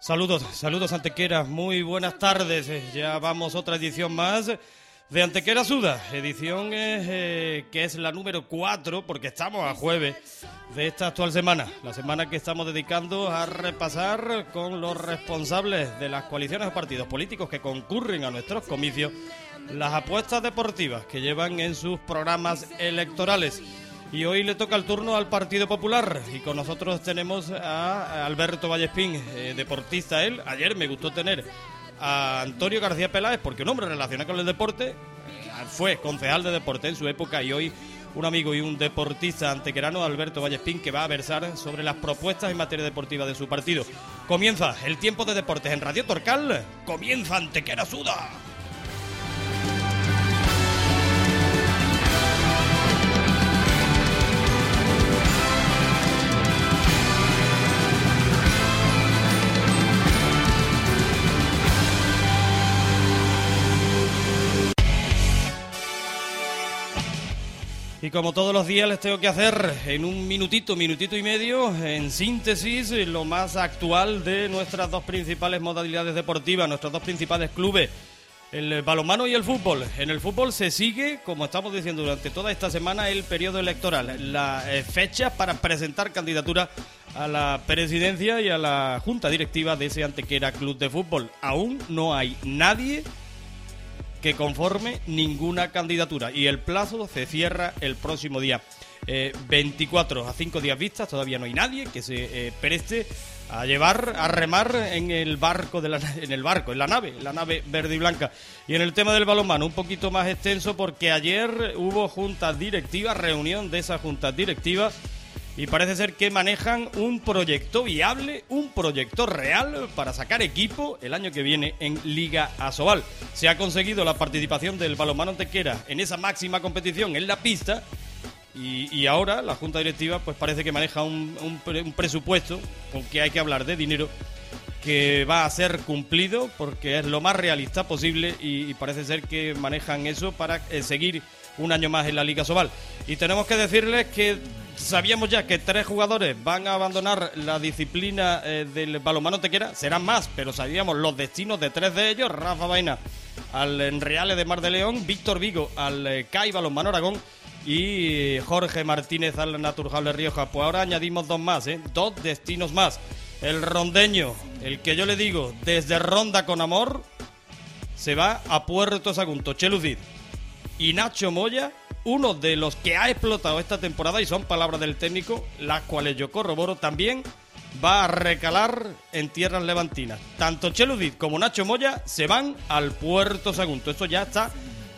Saludos, saludos Antequera, muy buenas tardes. Eh, Ya vamos otra edición más de Antequera Suda, edición eh, que es la número 4 porque estamos a jueves de esta actual semana, la semana que estamos dedicando a repasar con los responsables de las coaliciones o partidos políticos que concurren a nuestros comicios las apuestas deportivas que llevan en sus programas electorales. Y hoy le toca el turno al Partido Popular y con nosotros tenemos a Alberto Vallespín, eh, deportista él. Ayer me gustó tener a Antonio García Peláez porque un hombre relacionado con el deporte eh, fue concejal de deporte en su época y hoy un amigo y un deportista antequerano, Alberto Vallespín, que va a versar sobre las propuestas en materia deportiva de su partido. Comienza el tiempo de deportes en Radio Torcal, comienza Antequera Suda. Y como todos los días les tengo que hacer en un minutito, minutito y medio, en síntesis, lo más actual de nuestras dos principales modalidades deportivas, nuestros dos principales clubes, el balonmano y el fútbol. En el fútbol se sigue, como estamos diciendo durante toda esta semana, el periodo electoral, la eh, fecha para presentar candidatura a la presidencia y a la junta directiva de ese Antequera Club de Fútbol. Aún no hay nadie que conforme ninguna candidatura. Y el plazo se cierra el próximo día. Eh, 24 a 5 días vistas todavía no hay nadie que se eh, preste a llevar a remar en el barco de la, en el barco en la nave la nave verde y blanca. Y en el tema del balonmano un poquito más extenso porque ayer hubo junta directiva reunión de esa junta directiva y parece ser que manejan un proyecto viable, un proyecto real para sacar equipo el año que viene en Liga Asobal. Se ha conseguido la participación del balonmano Antequera en esa máxima competición en la pista y, ahora la Junta Directiva pues parece que maneja un, un pre- un presupuesto con que hay que hablar de dinero que va a ser cumplido porque es lo más realista posible y, y parece ser que manejan eso para eh, seguir un año más en la Liga Sobal. Y tenemos que decirles que sabíamos ya que tres jugadores van a abandonar la disciplina eh, del balonmano tequera, serán más, pero sabíamos los destinos de tres de ellos, Rafa Vaina al Reales de Mar de León, Víctor Vigo al eh, CAI Balonmano Aragón y Jorge Martínez al Naturjal de Rioja. Pues ahora añadimos dos más, ¿eh? dos destinos más. El rondeño, el que yo le digo, desde Ronda con Amor, se va a Puerto Sagunto, Chelucid. Y Nacho Moya, uno de los que ha explotado esta temporada, y son palabras del técnico, las cuales yo corroboro, también va a recalar en tierras levantinas. Tanto Cheludit como Nacho Moya se van al Puerto Sagunto. Esto ya está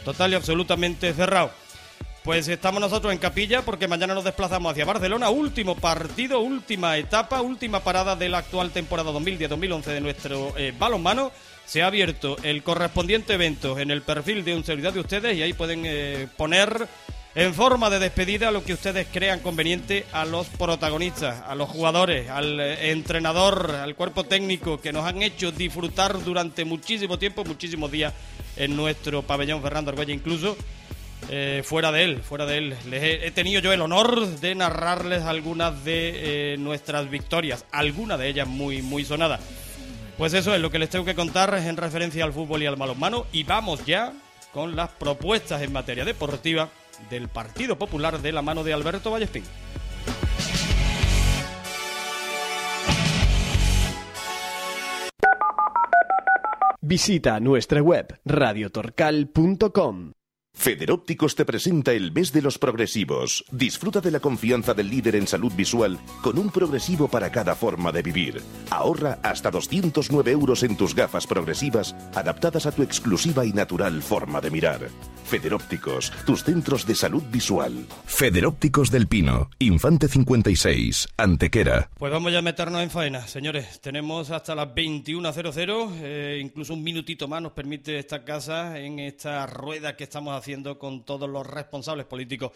total y absolutamente cerrado. Pues estamos nosotros en Capilla porque mañana nos desplazamos hacia Barcelona. Último partido, última etapa, última parada de la actual temporada 2010-2011 de nuestro eh, balonmano. Se ha abierto el correspondiente evento en el perfil de un servidor de ustedes y ahí pueden eh, poner en forma de despedida lo que ustedes crean conveniente a los protagonistas, a los jugadores, al eh, entrenador, al cuerpo técnico que nos han hecho disfrutar durante muchísimo tiempo, muchísimos días en nuestro pabellón Fernando Argüelles incluso. Eh, fuera de él, fuera de él. He, tenido yo el honor de narrarles algunas de nuestras victorias, algunas de ellas muy, muy sonadas. Pues eso es lo que les tengo que contar en referencia al fútbol y al balonmano. Y vamos ya con las propuestas en materia deportiva del Partido Popular de la mano de Alberto Vallespín. Visita nuestra web radiotorcal.com. Federópticos te presenta el mes de los progresivos. Disfruta de la confianza del líder en salud visual con un progresivo para cada forma de vivir. Ahorra hasta 209 euros en tus gafas progresivas adaptadas a tu exclusiva y natural forma de mirar. Federópticos, tus centros de salud visual. Federópticos del Pino, Infante 56, Antequera. Pues vamos ya a meternos en faena, señores. Tenemos hasta las 21.00, eh, incluso un minutito más nos permite esta casa en esta rueda que estamos haciendo haciendo con todos los responsables políticos,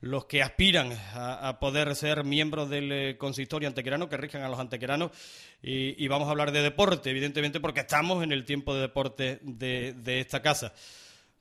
los que aspiran a, poder ser miembros del eh, consistorio antequerano, que rijan a los antequeranos. Y, vamos a hablar de deporte, evidentemente, porque estamos en el tiempo de deporte de, esta casa.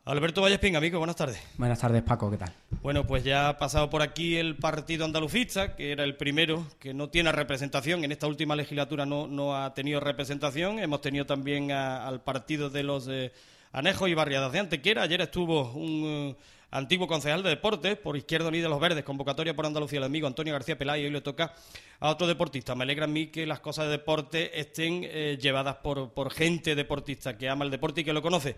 Alberto Vallespín, amigo, buenas tardes. Buenas tardes, Paco, ¿qué tal? Bueno, pues ya ha pasado por aquí el partido andalucista, que era el primero que no tiene representación. En esta última legislatura no, no ha tenido representación. Hemos tenido también al partido de los eh, Anejo y Barriadas de Antequera. Ayer estuvo un eh, antiguo concejal de deportes por Izquierda Unida de los Verdes, convocatoria por Andalucía, el amigo Antonio García Pelay, hoy le toca a otro deportista. Me alegra a mí que las cosas de deporte estén eh, llevadas por, por gente deportista que ama el deporte y que lo conoce.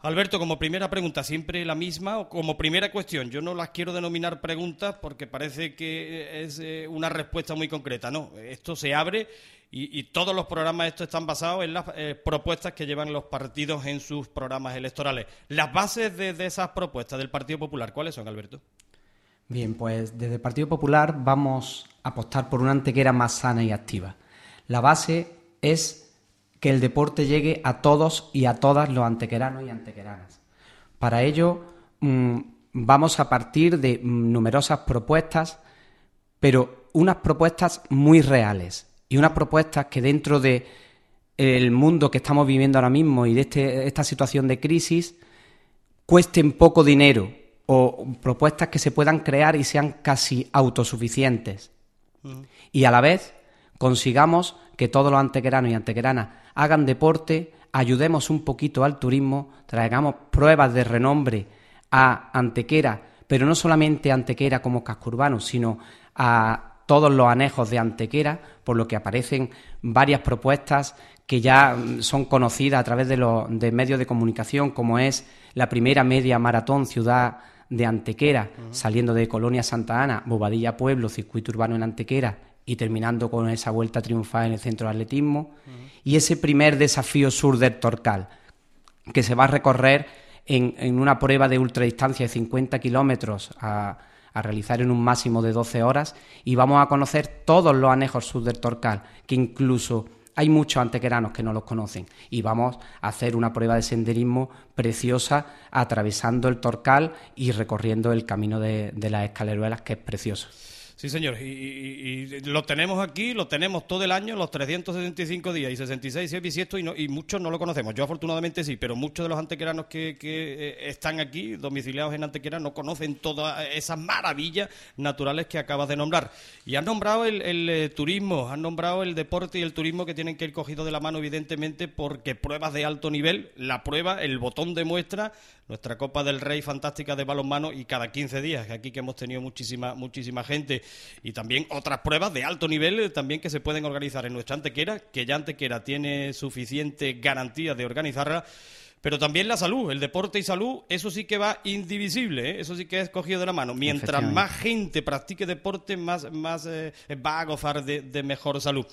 Alberto, como primera pregunta, siempre la misma, o como primera cuestión, yo no las quiero denominar preguntas porque parece que es eh, una respuesta muy concreta, no, esto se abre y, todos los programas estos están basados en las eh, propuestas que llevan los partidos en sus programas electorales. Las bases de, esas propuestas del Partido Popular, ¿cuáles son, Alberto? Bien, pues desde el Partido Popular vamos a apostar por una antequera más sana y activa. La base es que el deporte llegue a todos y a todas los antequeranos y antequeranas. Para ello mm, vamos a partir de numerosas propuestas, pero unas propuestas muy reales, y unas propuestas que dentro de el mundo que estamos viviendo ahora mismo y de este, esta situación de crisis cuesten poco dinero o propuestas que se puedan crear y sean casi autosuficientes. Y a la vez consigamos que todos los antequeranos y antequeranas hagan deporte, ayudemos un poquito al turismo, traigamos pruebas de renombre a Antequera, pero no solamente a Antequera como casco urbano, sino a todos los anejos de Antequera, por lo que aparecen varias propuestas que ya mm, son conocidas a través de los de medios de comunicación, como es la primera media maratón ciudad de Antequera, saliendo de Colonia Santa Ana, Bobadilla Pueblo, circuito urbano en Antequera y terminando con esa vuelta triunfal en el centro de atletismo, y ese primer desafío sur del Torcal, que se va a recorrer en, en una prueba de ultradistancia de 50 kilómetros a a realizar en un máximo de 12 horas y vamos a conocer todos los anejos sur del Torcal, que incluso hay muchos antequeranos que no los conocen y vamos a hacer una prueba de senderismo preciosa atravesando el Torcal y recorriendo el camino de, de las escaleruelas que es precioso. Sí, señor. Y, lo tenemos aquí, lo tenemos todo el año, los 375 días y 66 si es bisiesto, y, y muchos no lo conocemos. Yo afortunadamente sí, pero muchos de los antequeranos que, eh, están aquí, domiciliados en Antequera, no conocen todas esas maravillas naturales que acabas de nombrar. Y han nombrado el, eh, turismo, han nombrado el deporte y el turismo que tienen que ir cogidos de la mano, evidentemente, porque pruebas de alto nivel, la prueba, el botón de muestra, nuestra Copa del Rey fantástica de balonmano y cada 15 días, aquí que hemos tenido muchísima, muchísima gente y también otras pruebas de alto nivel eh, también que se pueden organizar en nuestra Antequera, que ya Antequera tiene suficiente garantía de organizarla pero también la salud, el deporte y salud, eso sí que va indivisible, ¿eh? eso sí que es cogido de la mano. Mientras más gente practique deporte, más, más eh, va a gozar de, mejor salud.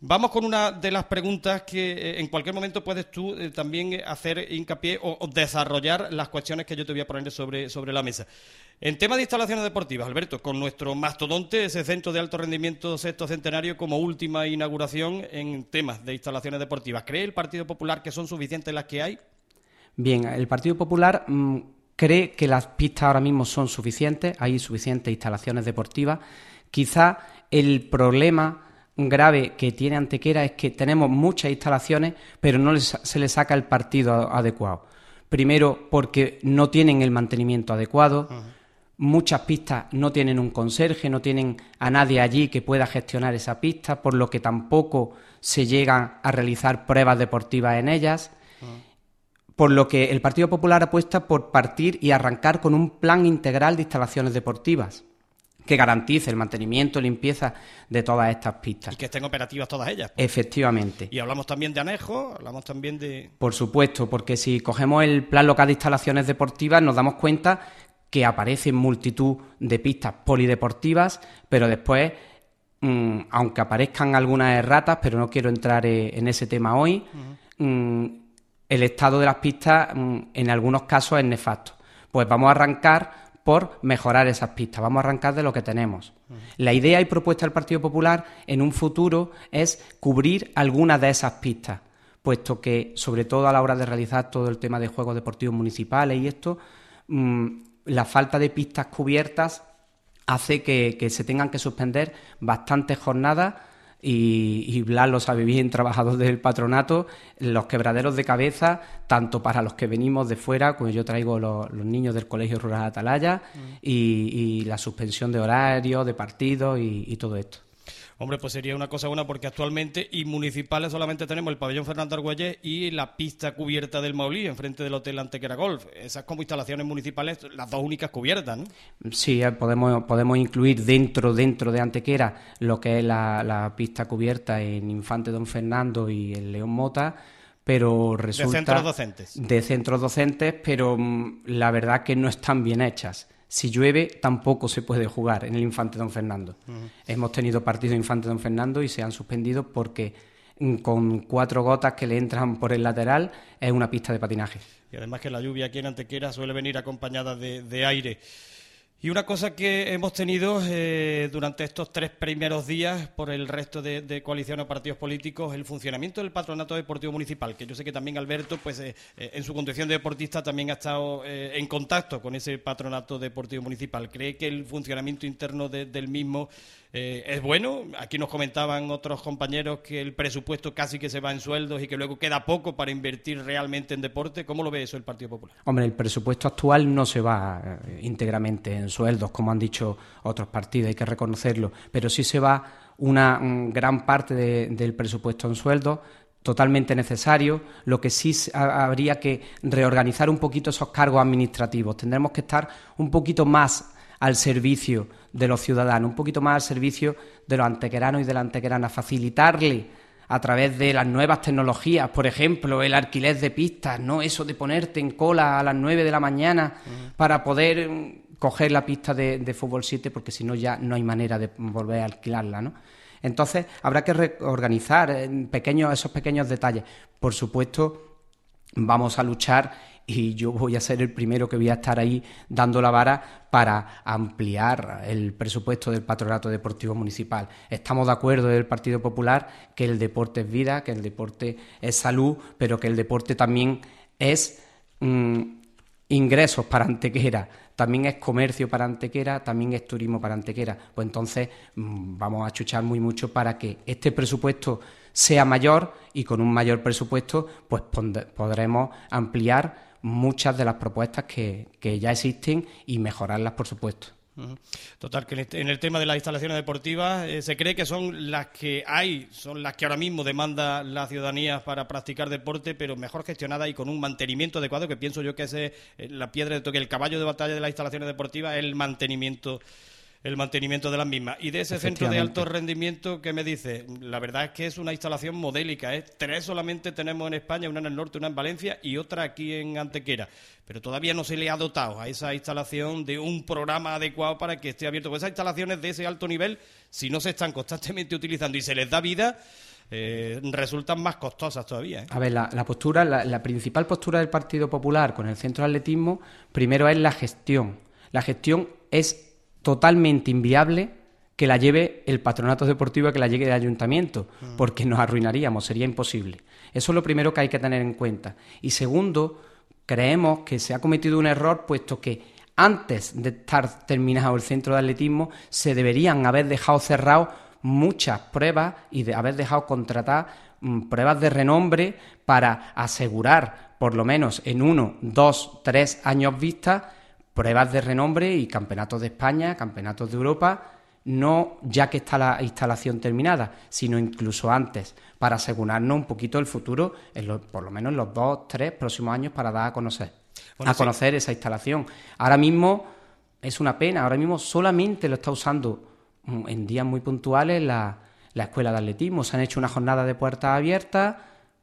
Vamos con una de las preguntas que en cualquier momento puedes tú también hacer hincapié o, desarrollar las cuestiones que yo te voy a poner sobre, sobre la mesa. En tema de instalaciones deportivas, Alberto, con nuestro mastodonte, ese centro de alto rendimiento sexto centenario como última inauguración en temas de instalaciones deportivas, ¿cree el Partido Popular que son suficientes las que hay? Bien, el Partido Popular mm, cree que las pistas ahora mismo son suficientes, hay suficientes instalaciones deportivas. Quizá el problema grave que tiene Antequera es que tenemos muchas instalaciones, pero no se le saca el partido adecuado. Primero, porque no tienen el mantenimiento adecuado. Muchas pistas no tienen un conserje, no tienen a nadie allí que pueda gestionar esa pista, por lo que tampoco se llegan a realizar pruebas deportivas en ellas. Por lo que el Partido Popular apuesta por partir y arrancar con un plan integral de instalaciones deportivas. Que garantice el mantenimiento y limpieza de todas estas pistas. Y que estén operativas todas ellas. Efectivamente. Y hablamos también de anejo, hablamos también de... Por supuesto, porque si cogemos el Plan Local de Instalaciones Deportivas nos damos cuenta que aparecen multitud de pistas polideportivas, pero después, mm, aunque aparezcan algunas erratas, pero no quiero entrar eh, en ese tema hoy, mm, el estado de las pistas mm, en algunos casos es nefasto. Pues vamos a arrancar por mejorar esas pistas. Vamos a arrancar de lo que tenemos. La idea y propuesta del Partido Popular en un futuro es cubrir algunas de esas pistas, puesto que, sobre todo a la hora de realizar todo el tema de juegos deportivos municipales y esto, mm, la falta de pistas cubiertas hace que, que se tengan que suspender bastantes jornadas y, y Blas lo sabe bien, trabajador del patronato, los quebraderos de cabeza, tanto para los que venimos de fuera, como yo traigo los, niños del Colegio Rural Atalaya, mm. y, la suspensión de horarios, de partidos y todo esto. Hombre, pues sería una cosa buena porque actualmente y municipales solamente tenemos el pabellón Fernando Argüelles y la pista cubierta del Maulí, enfrente del Hotel Antequera Golf. Esas como instalaciones municipales, las dos únicas cubiertas, ¿no? Sí, eh, podemos, podemos incluir dentro, dentro de Antequera lo que es la, pista cubierta en Infante Don Fernando y el León Mota pero resulta... De centros docentes. De centros docentes, pero mm, la verdad que no están bien hechas. Si llueve, tampoco se puede jugar en el Infante Don Fernando. Hemos tenido partidos Infante Don Fernando y se han suspendido porque mm, con cuatro gotas que le entran por el lateral es una pista de patinaje. Y además que la lluvia aquí en Antequera suele venir acompañada de aire. Y una cosa que hemos tenido eh, durante estos tres primeros días por el resto de, coaliciones o partidos políticos, el funcionamiento del patronato deportivo municipal, que yo sé que también Alberto, pues eh, eh, en su condición de deportista, también ha estado en contacto con ese patronato deportivo municipal. ¿Cree que el funcionamiento interno del mismo eh, es bueno. Aquí nos comentaban otros compañeros que el presupuesto casi que se va en sueldos y que luego queda poco para invertir realmente en deporte. ¿Cómo lo ve eso el Partido Popular? Hombre, el presupuesto actual no se va eh, íntegramente en sueldos, como han dicho otros partidos, hay que reconocerlo, pero sí se va una gran parte del presupuesto en sueldos totalmente necesario, lo que sí habría que reorganizar un poquito esos cargos administrativos. Tendremos que estar un poquito más al servicio de los ciudadanos, un poquito más al servicio de los antequeranos y de las antequeranas, facilitarle a través de las nuevas tecnologías, por ejemplo, el alquiler de pistas, no eso de ponerte en cola a las 9 de la mañana para poder mm, coger la pista de, fútbol 7, porque si no ya no hay manera de volver a alquilarla, ¿no? Entonces habrá que reorganizar pequeños, esos pequeños detalles. Por supuesto, vamos a luchar y yo voy a ser el primero que voy a estar ahí dando la vara para ampliar el presupuesto del Patronato Deportivo Municipal. Estamos de acuerdo del Partido Popular que el deporte es vida, que el deporte es salud, pero que el deporte también es mm, ingresos para Antequera, también es comercio para Antequera, también es turismo para Antequera. Pues entonces mm, vamos a chuchar muy mucho para que este presupuesto sea mayor y con un mayor presupuesto pues podremos ampliar muchas de las propuestas que, ya existen y mejorarlas, por supuesto. Total, que este, en el tema de las instalaciones deportivas eh, se cree que son las que hay, son las que ahora mismo demanda la ciudadanía para practicar deporte, pero mejor gestionadas y con un mantenimiento adecuado, que pienso yo que es eh, la piedra de toque, el caballo de batalla de las instalaciones deportivas, el mantenimiento el mantenimiento de las mismas. Y de ese centro de alto rendimiento, ¿qué me dice? La verdad es que es una instalación modélica. ¿eh? Tres solamente tenemos en España, una en el norte, una en Valencia y otra aquí en Antequera. Pero todavía no se le ha dotado a esa instalación de un programa adecuado para que esté abierto. Pues esas instalaciones de ese alto nivel, si no se están constantemente utilizando y se les da vida, eh, resultan más costosas todavía. ¿eh? A ver, la, postura, la, la, principal postura del Partido Popular con el centro de atletismo, primero es la gestión. La gestión es totalmente inviable que la lleve el patronato deportivo, que la lleve el ayuntamiento, mm. porque nos arruinaríamos, sería imposible. Eso es lo primero que hay que tener en cuenta. Y segundo, creemos que se ha cometido un error, puesto que antes de estar terminado el centro de atletismo, se deberían haber dejado cerrados muchas pruebas y de haber dejado contratar mm, pruebas de renombre para asegurar, por lo menos en uno, dos, tres años vista, pruebas de renombre y campeonatos de España, campeonatos de Europa, no ya que está la instalación terminada, sino incluso antes, para asegurarnos un poquito el futuro, por lo menos en los dos, tres próximos años, para dar a conocer, a conocer esa instalación. Ahora mismo es una pena. Ahora mismo solamente lo está usando mm, en días muy puntuales la, la escuela de atletismo. Se han hecho una jornada de puertas abiertas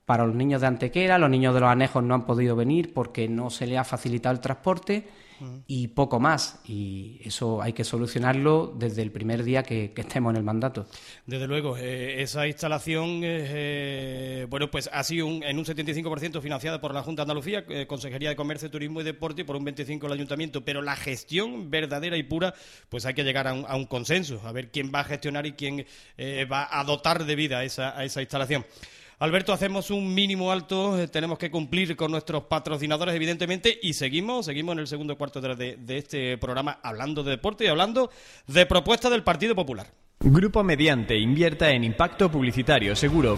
para los niños de Antequera. Los niños de los anejos no han podido venir porque no se les ha facilitado el transporte y poco más. Y eso hay que solucionarlo desde el primer día que, estemos en el mandato. Desde luego, eh, esa instalación, eh, bueno, pues ha sido en un 75% financiada por la Junta de Andalucía, eh, Consejería de Comercio, Turismo y Deporte, y por un 25% el Ayuntamiento. Pero la gestión verdadera y pura, pues hay que llegar a un, consenso, a ver quién va a gestionar y quién va a dotar de vida a esa instalación. Alberto, hacemos un mínimo alto, eh, tenemos que cumplir con nuestros patrocinadores, evidentemente, y seguimos, seguimos en el segundo cuarto de, de este programa hablando de deporte y hablando de propuestas del Partido Popular. Grupo Mediante invierta en impacto publicitario seguro.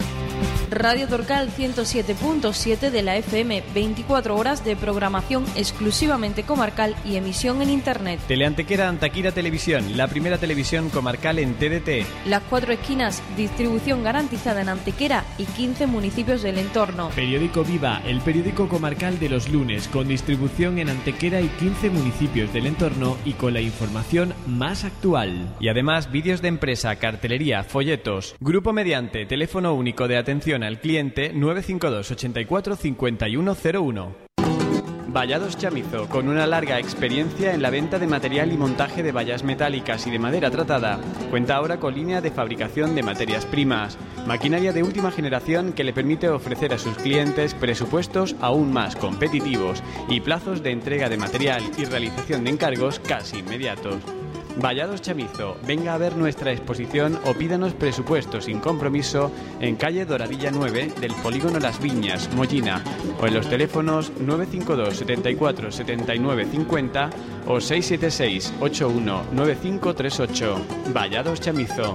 Radio Torcal 107.7 de la FM, 24 horas de programación exclusivamente comarcal y emisión en Internet. Teleantequera Antaquira Televisión, la primera televisión comarcal en TDT. Las cuatro esquinas, distribución garantizada en Antequera y 15 municipios del entorno. Periódico Viva, el periódico comarcal de los lunes, con distribución en Antequera y 15 municipios del entorno y con la información más actual. Y además vídeos de empresa, cartelería, folletos. Grupo Mediante, teléfono único de al cliente 952 84 5101. Vallados Chamizo, con una larga experiencia en la venta de material y montaje de vallas metálicas y de madera tratada, cuenta ahora con línea de fabricación de materias primas, maquinaria de última generación que le permite ofrecer a sus clientes presupuestos aún más competitivos y plazos de entrega de material y realización de encargos casi inmediatos. Vallados Chamizo, venga a ver nuestra exposición o pídanos presupuesto sin compromiso en calle Doradilla 9 del Polígono Las Viñas, Mollina, o en los teléfonos 952 74 79 50 o 676 81 9538. Vallados Chamizo.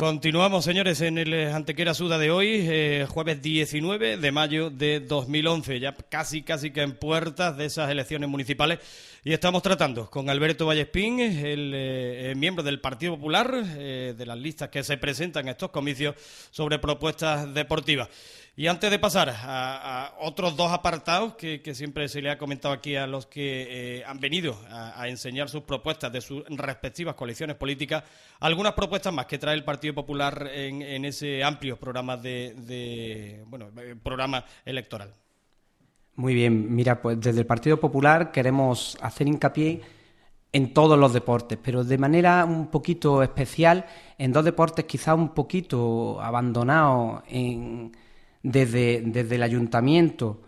Continuamos, señores, en el Antequera Suda de hoy, eh, jueves 19 de mayo de 2011, ya casi, casi que en puertas de esas elecciones municipales. Y estamos tratando con Alberto Vallespín, el, eh, miembro del Partido Popular, eh, de las listas que se presentan en estos comicios sobre propuestas deportivas. Y antes de pasar a, otros dos apartados que, siempre se le ha comentado aquí a los que eh, han venido a, enseñar sus propuestas de sus respectivas coaliciones políticas, algunas propuestas más que trae el Partido Popular en, ese amplio programa de, bueno, eh, programa electoral. Muy bien, mira, pues desde el Partido Popular queremos hacer hincapié en todos los deportes, pero de manera un poquito especial en dos deportes quizá un poquito abandonados en desde, desde el ayuntamiento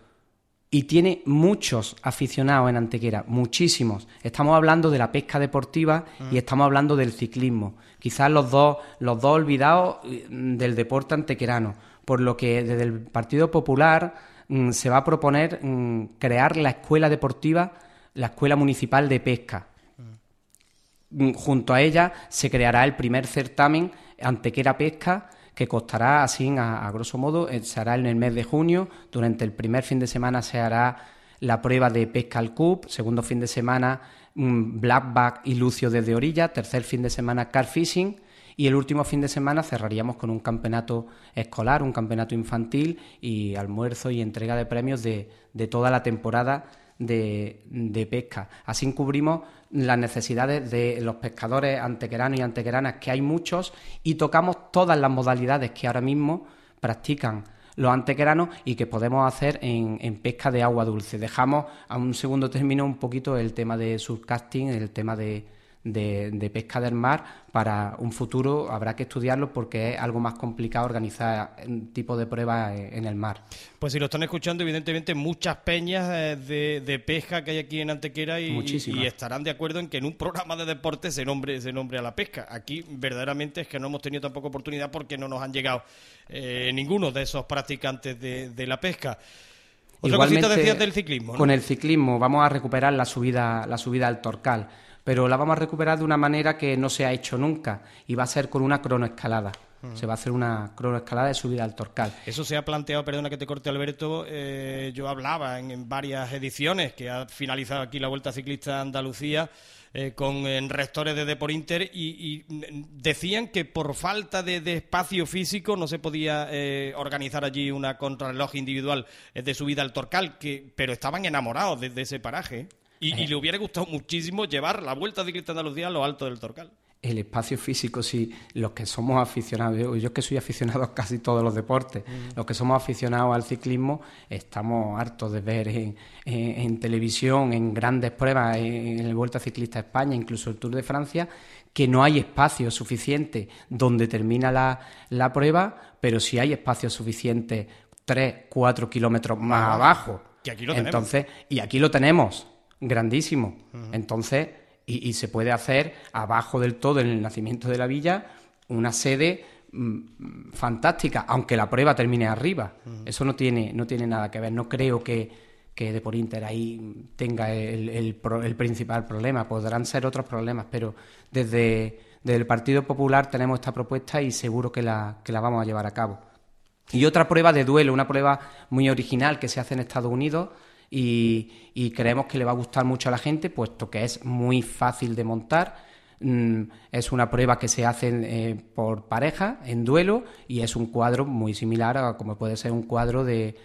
y tiene muchos aficionados en Antequera, muchísimos. Estamos hablando de la pesca deportiva y estamos hablando del ciclismo. Quizás los dos, los dos olvidados mm, del deporte antequerano. Por lo que desde el Partido Popular mm, se va a proponer mm, crear la escuela deportiva, la escuela municipal de pesca. Junto a ella se creará el primer certamen Antequera Pesca que costará así, a, grosso modo, eh, se hará en el mes de junio. Durante el primer fin de semana se hará la prueba de pesca al cup, segundo fin de semana blackback y lucio desde orilla, tercer fin de semana car fishing y el último fin de semana cerraríamos con un campeonato escolar, un campeonato infantil y almuerzo y entrega de premios de, de toda la temporada de, pesca. Así cubrimos las necesidades de los pescadores antequeranos y antequeranas, que hay muchos, y tocamos todas las modalidades que ahora mismo practican los antequeranos y que podemos hacer en, en, pesca de agua dulce. Dejamos a un segundo término un poquito el tema de surcasting, el tema de, de, pesca del mar para un futuro habrá que estudiarlo porque es algo más complicado organizar un tipo de pruebas en el mar. Pues si lo están escuchando, evidentemente muchas peñas eh, de, pesca que hay aquí en Antequera y, y, estarán de acuerdo en que en un programa de deporte se nombre, se nombre a la pesca. Aquí verdaderamente es que no hemos tenido tampoco oportunidad porque no nos han llegado eh, ninguno de esos practicantes de, la pesca. Otra cosita decías del ciclismo. Con el ciclismo vamos a recuperar la subida, la subida al Torcal pero la vamos a recuperar de una manera que no se ha hecho nunca y va a ser con una cronoescalada. Mm. Se va a hacer una cronoescalada de subida al Torcal. Eso se ha planteado, perdona que te corte Alberto, eh, yo hablaba en, varias ediciones que ha finalizado aquí la Vuelta Ciclista Andalucía eh, con rectores de Deporinter y, y, decían que por falta de, espacio físico no se podía eh, organizar allí una contrarreloj individual de subida al Torcal, que, pero estaban enamorados de ese paraje. Y, y le hubiera gustado muchísimo llevar la Vuelta Ciclista Andalucía a lo alto del Torcal. El espacio físico, si los que somos aficionados, yo, yo que soy aficionado a casi todos los deportes, los que somos aficionados al ciclismo, estamos hartos de ver en, televisión, en grandes pruebas, en, el Vuelta Ciclista España, incluso el Tour de Francia, que no hay espacio suficiente donde termina la, la prueba, pero sí hay espacio suficiente tres, cuatro kilómetros más abajo. Y aquí lo Entonces, y aquí lo tenemos, grandísimo. Entonces, y, se puede hacer abajo del todo, en el nacimiento de la villa, una sede mm, fantástica, aunque la prueba termine arriba. Eso no tiene, no tiene nada que ver. No creo que, que De por Inter ahí tenga el, el, principal problema. Podrán ser otros problemas, pero desde, desde, el Partido Popular tenemos esta propuesta y seguro que la, que la vamos a llevar a cabo. Y otra prueba de duelo, una prueba muy original que se hace en Estados Unidos y, creemos que le va a gustar mucho a la gente, puesto que es muy fácil de montar. Mm, es una prueba que se hace eh, por pareja, en duelo, y es un cuadro muy similar a como puede ser un cuadro de,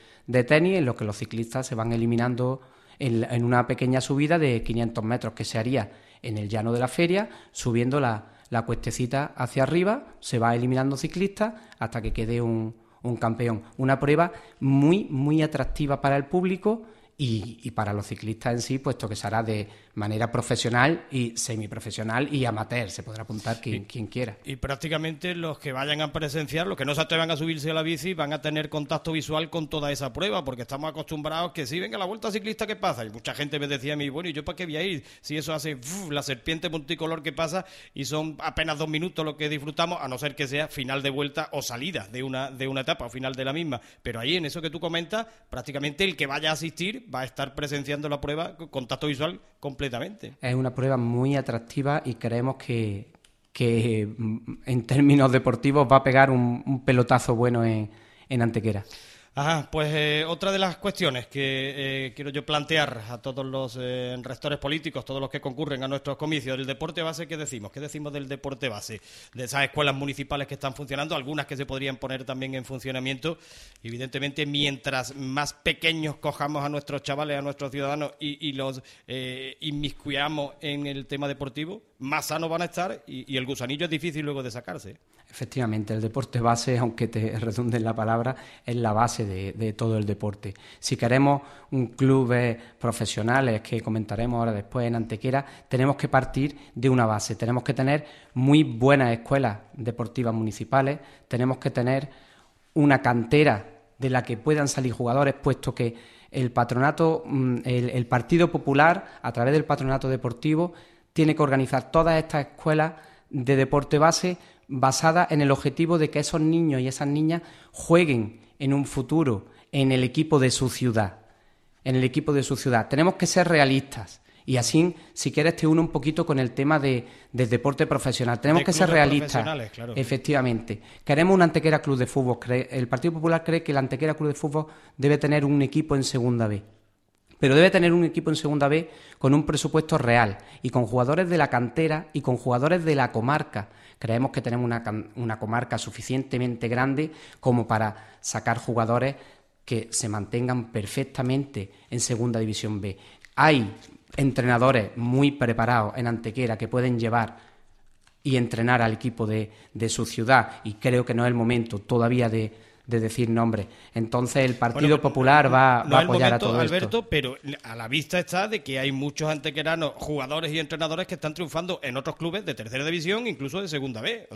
tenis, en lo que los ciclistas se van eliminando en, una pequeña subida de 500 metros que se haría en el llano de la feria, subiendo la, la cuestecita hacia arriba, se va eliminando ciclistas hasta que quede un, un campeón. Una prueba muy, muy atractiva para el público y, para los ciclistas en sí, puesto que se hará de manera profesional y semiprofesional y amateur, se podrá apuntar quien, quien, quiera. Y prácticamente los que vayan a presenciar, los que no se atrevan a subirse a la bici, van a tener contacto visual con toda esa prueba, porque estamos acostumbrados que si venga la vuelta ciclista, ¿qué pasa? Y mucha gente me decía a mí, bueno, ¿y yo para qué voy a ir? Si eso hace la serpiente multicolor que pasa y son apenas dos minutos lo que disfrutamos, a no ser que sea final de vuelta o salida de una, de una etapa o final de la misma. Pero ahí en eso que tú comentas, prácticamente el que vaya a asistir va a estar presenciando la prueba con contacto visual Es una prueba muy atractiva y creemos que, que mm, en términos deportivos va a pegar un, pelotazo bueno en, en Antequera. Ajá, pues eh, otra de las cuestiones que eh, quiero yo plantear a todos los eh, rectores políticos, todos los que concurren a nuestros comicios, del deporte base, ¿qué decimos? ¿Qué decimos del deporte base? De esas escuelas municipales que están funcionando, algunas que se podrían poner también en funcionamiento. Evidentemente, mientras más pequeños cojamos a nuestros chavales, a nuestros ciudadanos y, los inmiscuyamos en el tema deportivo, más sanos van a estar y, y el gusanillo es difícil luego de sacarse. Efectivamente, el deporte base, aunque te redunde en la palabra, es la base de, todo el deporte. Si queremos un club profesionales, que comentaremos ahora después en Antequera, tenemos que partir de una base. Tenemos que tener muy buenas escuelas deportivas municipales, tenemos que tener una cantera de la que puedan salir jugadores, puesto que el patronato, mm, el Partido Popular, a través del patronato deportivo, tiene que organizar todas estas escuelas de deporte base basada en el objetivo de que esos niños y esas niñas jueguen en un futuro en el equipo de su ciudad. En el equipo de su ciudad. Tenemos que ser realistas. Y así, si quieres, te uno un poquito con el tema de, del deporte profesional. Tenemos que ser realistas. Efectivamente. Queremos un Antequera Club de Fútbol. El Partido Popular cree que el Antequera Club de Fútbol debe tener un equipo en segunda B pero debe tener un equipo en segunda B con un presupuesto real y con jugadores de la cantera y con jugadores de la comarca. Creemos que tenemos una, comarca suficientemente grande como para sacar jugadores que se mantengan perfectamente en segunda división B. Hay entrenadores muy preparados en Antequera que pueden llevar y entrenar al equipo de su ciudad y creo que no es el momento todavía de, de decir nombres. Entonces el Partido Popular va, a apoyar a todo Alberto, pero a la vista está de que hay muchos antequeranos, jugadores y entrenadores que están triunfando en otros clubes de tercera división, incluso de segunda B.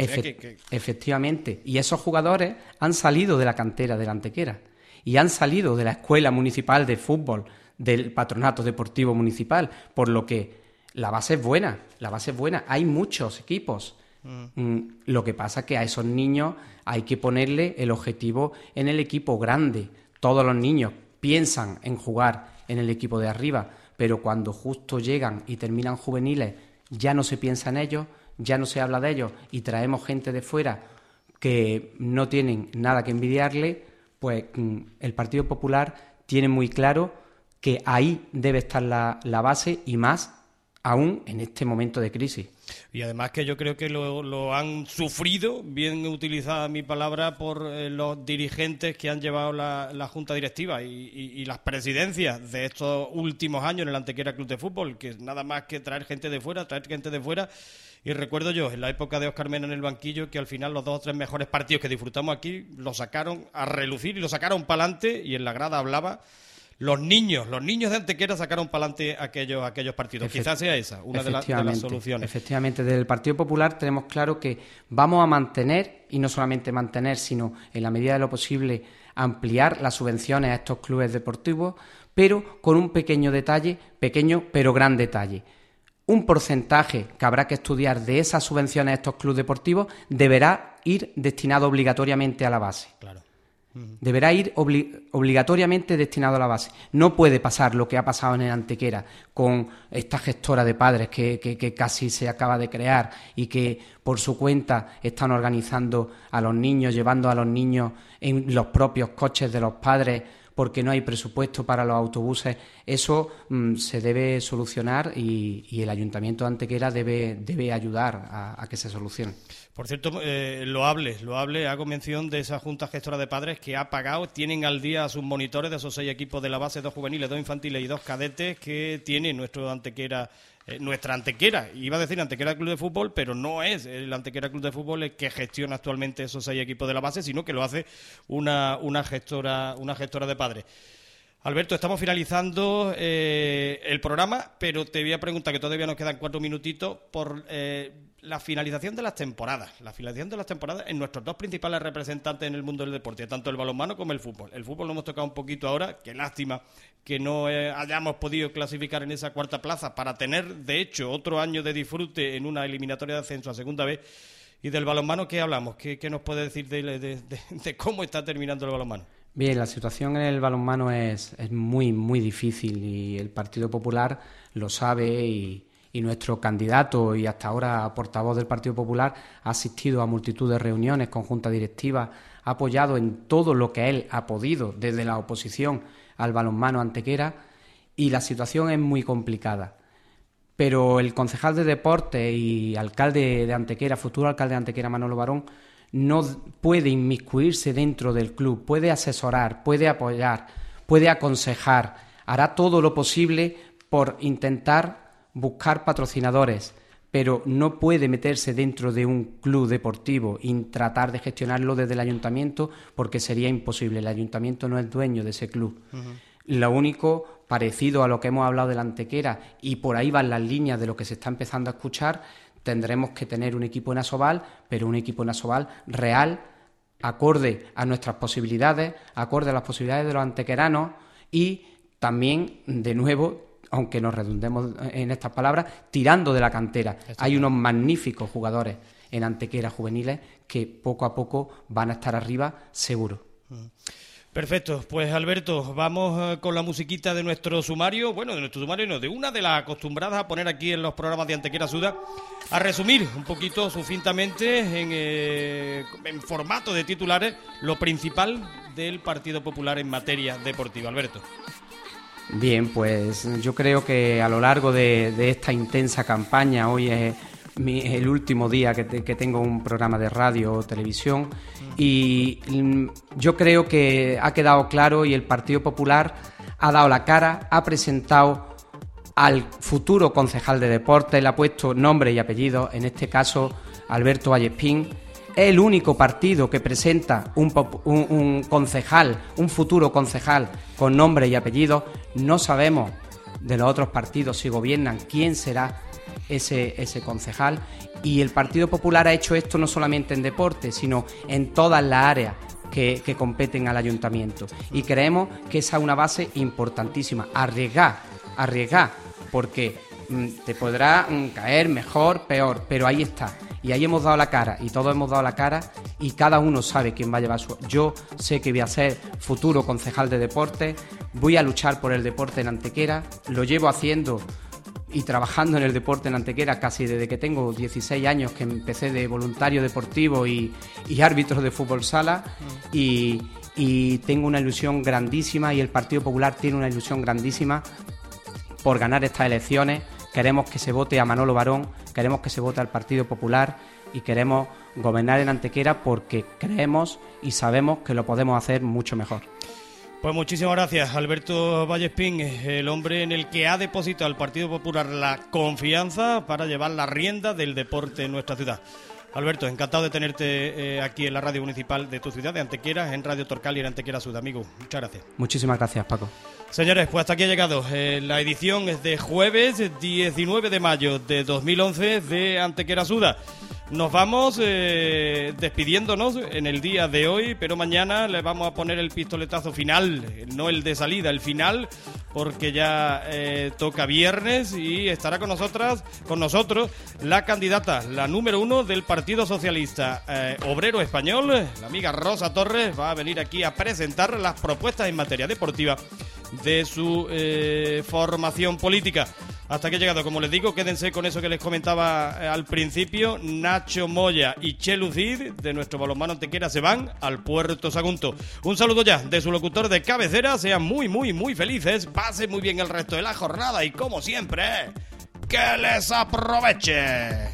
Efectivamente. Y esos jugadores han salido de la cantera de la Antequera y han salido de la Escuela Municipal de Fútbol del Patronato Deportivo Municipal, por lo que la base es buena, la base es buena. Hay muchos equipos Mm, lo que pasa es que a esos niños hay que ponerle el objetivo en el equipo grande. Todos los niños piensan en jugar en el equipo de arriba, pero cuando justo llegan y terminan juveniles, ya no se piensa en ellos, ya no se habla de ellos y traemos gente de fuera que no tienen nada que envidiarle, pues mm, el Partido Popular tiene muy claro que ahí debe estar la, la base y más aún en este momento de crisis. Y además que yo creo que lo, han sufrido, bien utilizada mi palabra, por eh, los dirigentes que han llevado la, Junta Directiva y, las presidencias de estos últimos años en el Antequera Club de Fútbol, que es nada más que traer gente de fuera, traer gente de fuera. Y recuerdo yo, en la época de Oscar Mena en el banquillo, que al final los dos o tres mejores partidos que disfrutamos aquí los sacaron a relucir y los sacaron para adelante y en la grada hablaba los niños, los niños de Antequera sacaron para adelante aquellos, aquellos partidos. Quizás sea esa una de, las soluciones. Efectivamente, desde el Partido Popular tenemos claro que vamos a mantener, y no solamente mantener, sino en la medida de lo posible ampliar las subvenciones a estos clubes deportivos, pero con un pequeño detalle, pequeño pero gran detalle. Un porcentaje que habrá que estudiar de esas subvenciones a estos clubes deportivos deberá ir destinado obligatoriamente a la base. Claro. Deberá ir obligatoriamente destinado a la base. No puede pasar lo que ha pasado en el Antequera con esta gestora de padres que, que, casi se acaba de crear y que por su cuenta están organizando a los niños, llevando a los niños en los propios coches de los padres porque no hay presupuesto para los autobuses. Eso mm, se debe solucionar y, el Ayuntamiento de Antequera debe, debe ayudar a, que se solucione. Por cierto, eh, lo hable, lo hable, hago mención de esa Junta Gestora de Padres que ha pagado, tienen al día a sus monitores de esos seis equipos de la base, dos juveniles, dos infantiles y dos cadetes que tiene nuestro Antequera eh, nuestra Antequera. Iba a decir Antequera Club de Fútbol, pero no es el Antequera Club de Fútbol el que gestiona actualmente esos seis equipos de la base, sino que lo hace una, una, gestora, una gestora de padres. Alberto, estamos finalizando eh, el programa, pero te voy a preguntar, que todavía nos quedan cuatro minutitos, por eh, la finalización de las temporadas. La finalización de las temporadas en nuestros dos principales representantes en el mundo del deporte, tanto el balonmano como el fútbol. El fútbol lo hemos tocado un poquito ahora, qué lástima que no eh, hayamos podido clasificar en esa cuarta plaza para tener, de hecho, otro año de disfrute en una eliminatoria de ascenso a segunda vez. ¿Y del balonmano qué hablamos? ¿Qué, nos puede decir de cómo está terminando el balonmano? Bien, la situación en el balonmano es, es muy, muy difícil y el Partido Popular lo sabe y, nuestro candidato y hasta ahora portavoz del Partido Popular ha asistido a multitud de reuniones con junta directiva, ha apoyado en todo lo que él ha podido desde la oposición al balonmano antequera y la situación es muy complicada. Pero el concejal de deporte y alcalde de Antequera, futuro alcalde de Antequera, Manolo Barón, no puede inmiscuirse dentro del club, puede asesorar, puede apoyar, puede aconsejar, hará todo lo posible por intentar buscar patrocinadores, pero no puede meterse dentro de un club deportivo y tratar de gestionarlo desde el ayuntamiento porque sería imposible. El ayuntamiento no es dueño de ese club. Lo único parecido a lo que hemos hablado de la antequera, y por ahí van las líneas de lo que se está empezando a escuchar, tendremos que tener un equipo en Asobal, pero un equipo en Asobal real, acorde a nuestras posibilidades, acorde a las posibilidades de los antequeranos y también, de nuevo, aunque nos redundemos en estas palabras, tirando de la cantera. Hay unos magníficos jugadores en Antequera juveniles que poco a poco van a estar arriba, seguro. Mm. Perfecto, pues Alberto, vamos eh, con la musiquita de nuestro sumario, bueno, de nuestro sumario no, de una de las acostumbradas a poner aquí en los programas de Antequera Suda, a resumir un poquito sucintamente en, eh, formato de titulares lo principal del Partido Popular en materia deportiva. Alberto. Bien, pues yo creo que a lo largo de, de esta intensa campaña, hoy es el último día que, tengo un programa de radio o televisión y mm, yo creo que ha quedado claro y el Partido Popular ha dado la cara, ha presentado al futuro concejal de deportes, le ha puesto nombre y apellido, en este caso Alberto Vallespín. Es el único partido que presenta un, un concejal, un futuro concejal con nombre y apellido. No sabemos de los otros partidos si gobiernan quién será ese, concejal. Y el Partido Popular ha hecho esto no solamente en deporte, sino en todas las áreas que, competen al ayuntamiento. Y creemos que esa es una base importantísima. Arriesgar, arriesgar, porque mm, te podrá mm, caer mejor, peor, pero ahí está. Y ahí hemos dado la cara, y todos hemos dado la cara, y cada uno sabe quién va a llevar su. Yo sé que voy a ser futuro concejal de deporte, voy a luchar por el deporte en Antequera, lo llevo haciendo y trabajando en el deporte en Antequera casi desde que tengo 16 años, que empecé de voluntario deportivo y, árbitro de fútbol sala. Mm. Y, y tengo una ilusión grandísima y el Partido Popular tiene una ilusión grandísima por ganar estas elecciones queremos que se vote a Manolo Barón, queremos que se vote al Partido Popular y queremos gobernar en Antequera porque creemos y sabemos que lo podemos hacer mucho mejor. Pues muchísimas gracias, Alberto Vallespín, el hombre en el que ha depositado al Partido Popular la confianza para llevar la rienda del deporte en nuestra ciudad. Alberto, encantado de tenerte eh, aquí en la radio municipal de tu ciudad, de Antequera, en Radio Torcal y en Antequera Sud, amigo. Muchas gracias. Muchísimas gracias, Paco. Señores, pues hasta aquí ha llegado. Eh, la edición es de jueves 19 de mayo de 2011 de Antequera Suda. Nos vamos eh, despidiéndonos en el día de hoy, pero mañana le vamos a poner el pistoletazo final, no el de salida, el final, porque ya eh, toca viernes y estará con nosotras, con nosotros, la candidata, la número uno del Partido Socialista eh, Obrero Español, la amiga Rosa Torres, va a venir aquí a presentar las propuestas en materia deportiva de su formación política. Hasta que he llegado, como les digo, quédense con eso que les comentaba eh, al principio. Nacho Moya y Chelucid de nuestro balonmano Tequera se van al Puerto Sagunto. Un saludo ya de su locutor de cabecera. Sean muy, muy, muy felices. Pasen muy bien el resto de la jornada y como siempre, que les aproveche.